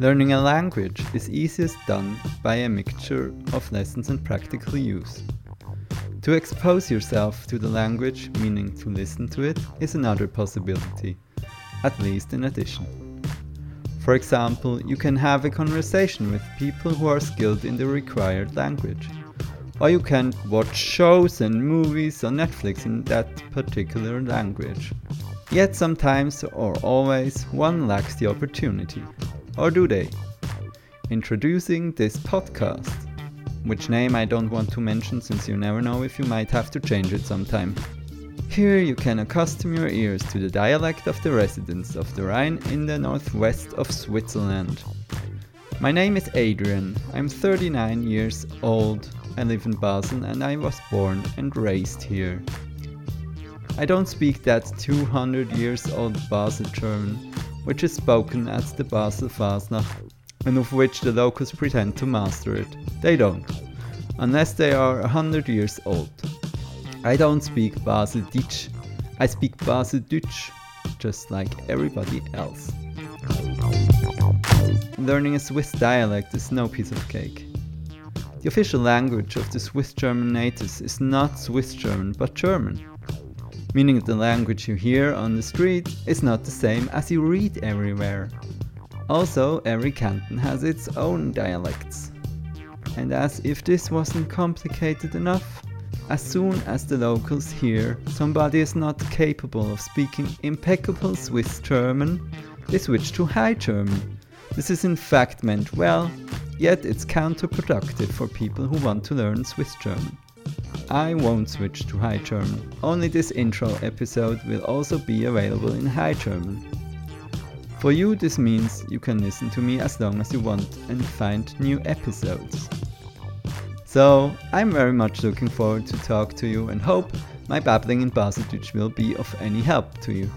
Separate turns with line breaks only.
Learning a language is easiest done by a mixture of lessons and practical use. To expose yourself to the language, meaning to listen to it, is another possibility, at least in addition. For example, you can have a conversation with people who are skilled in the required language. Or you can watch shows and movies on Netflix in that particular language. Yet sometimes or always one lacks the opportunity. Or do they? Introducing this podcast, which name I don't want to mention since you never know if you might have to change it sometime. Here you can accustom your ears to the dialect of the residents of the Rhine in the northwest of Switzerland. My name is Adrian, I'm 39 years old, I live in Basel and I was born and raised here. I don't speak that 200 years old Basel German, which is spoken as the Basel Fasnacht, and of which the locals pretend to master it. They don't, unless they are a hundred years old. I don't speak Basel Deutsch, I speak Basel Deutsch, just like everybody else. Learning a Swiss dialect is no piece of cake. The official language of the Swiss German natives is not Swiss German but German meaning the language you hear on the street is not the same as you read everywhere. Also, every canton has its own dialects. And as if this wasn't complicated enough, as soon as the locals hear somebody is not capable of speaking impeccable Swiss German, they switch to High German. This is in fact meant well, yet it's counterproductive for people who want to learn Swiss German. I won't switch to High German, only this intro episode will also be available in High German. For you this means you can listen to me as long as you want and find new episodes. So I'm very much looking forward to talk to you and hope my babbling in Baseldeutsch will be of any help to you.